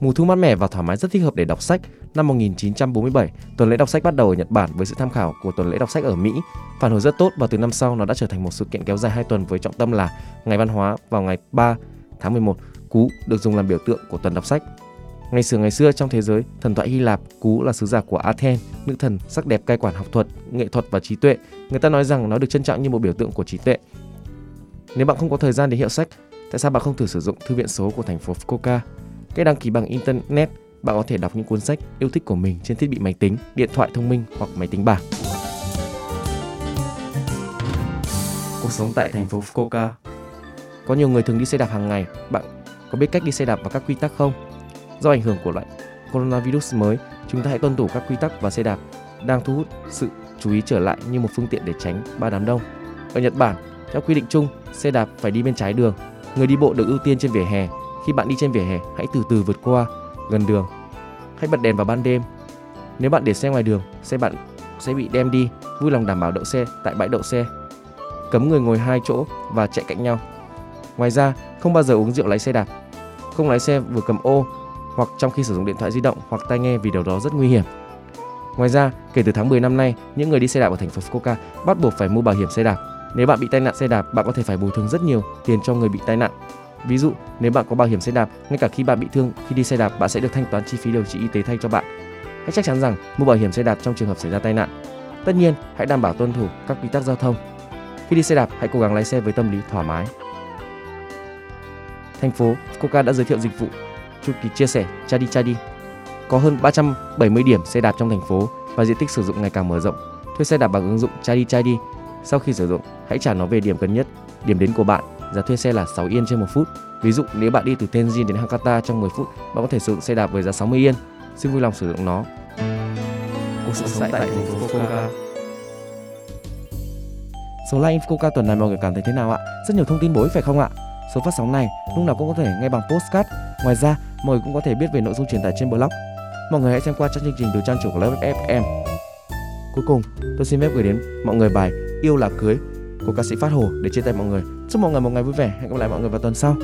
Mùa thu mát mẻ và thoải mái rất thích hợp để đọc sách. Năm 1947, tuần lễ đọc sách bắt đầu ở Nhật Bản với sự tham khảo của tuần lễ đọc sách ở Mỹ. Phản hồi rất tốt và từ năm sau nó đã trở thành một sự kiện kéo dài 2 tuần với trọng tâm là Ngày văn hóa vào ngày 3 tháng 11. Cú được dùng làm biểu tượng của tuần đọc sách. Ngày xưa ngày xưa trong thế giới, thần thoại Hy Lạp, Cú là sứ giả của Athens, nữ thần sắc đẹp cai quản học thuật, nghệ thuật và trí tuệ. Người ta nói rằng nó được trân trọng như một biểu tượng của trí tuệ. Nếu bạn không có thời gian để hiệu sách, tại sao bạn không thử sử dụng thư viện số của thành phố Fukuoka? Cách đăng ký bằng internet, bạn có thể đọc những cuốn sách yêu thích của mình trên thiết bị máy tính, điện thoại thông minh hoặc máy tính bảng. Cuộc sống tại thành phố Fukuoka. Có nhiều người thường đi xe đạp hàng ngày, bạn có biết cách đi xe đạp và các quy tắc không? Do ảnh hưởng của loại coronavirus mới, chúng ta hãy tuân thủ các quy tắc và xe đạp đang thu hút sự chú ý trở lại như một phương tiện để tránh ba đám đông. Ở Nhật Bản, theo quy định chung, xe đạp phải đi bên trái đường. Người đi bộ được ưu tiên trên vỉa hè. Khi bạn đi trên vỉa hè, hãy từ từ vượt qua gần đường. Hãy bật đèn vào ban đêm. Nếu bạn để xe ngoài đường, xe bạn sẽ bị đem đi. Vui lòng đảm bảo đậu xe tại bãi đậu xe. Cấm người ngồi hai chỗ và chạy cạnh nhau. Ngoài ra, không bao giờ uống rượu lái xe đạp. Không lái xe vừa cầm ô hoặc trong khi sử dụng điện thoại di động hoặc tai nghe vì điều đó rất nguy hiểm. Ngoài ra, kể từ tháng 10 năm nay, những người đi xe đạp ở thành phố Fukuoka bắt buộc phải mua bảo hiểm xe đạp. Nếu bạn bị tai nạn xe đạp, bạn có thể phải bồi thường rất nhiều tiền cho người bị tai nạn. Ví dụ, nếu bạn có bảo hiểm xe đạp, ngay cả khi bạn bị thương khi đi xe đạp, bạn sẽ được thanh toán chi phí điều trị y tế thay cho bạn. Hãy chắc chắn rằng mua bảo hiểm xe đạp trong trường hợp xảy ra tai nạn. Tất nhiên, hãy đảm bảo tuân thủ các quy tắc giao thông. Khi đi xe đạp, hãy cố gắng lái xe với tâm lý thoải mái. Thành phố Fukuoka đã giới thiệu dịch vụ chu kỳ chia sẻ Chadi Chadi. Có hơn 370 điểm xe đạp trong thành phố và diện tích sử dụng ngày càng mở rộng. Thuê xe đạp bằng ứng dụng Chadi Chadi. Sau khi sử dụng, hãy trả nó về điểm gần nhất, điểm đến của bạn. Giá thuê xe là 6 yên trên một phút. Ví dụ nếu bạn đi từ Tenjin đến Hakata trong 10 phút, bạn có thể sử dụng xe đạp với giá 60 yên. Xin vui lòng sử dụng nó. Cuộc sống tại thành phố Fukuoka. Số like Fukuoka tuần này mọi người cảm thấy thế nào ạ? Rất nhiều thông tin bổ ích phải không ạ? Số phát sóng này lúc nào cũng có thể nghe bằng postcard. Ngoài ra, mọi người cũng có thể biết về nội dung truyền tải trên blog. Mọi người hãy xem qua trang chương trình từ trang chủ của lớp FM. Cuối cùng, tôi xin phép gửi đến mọi người bài Yêu là cưới của ca sĩ Phát Hồ để chia tay mọi người. Chúc mọi người một ngày vui vẻ. Hẹn gặp lại mọi người vào tuần sau.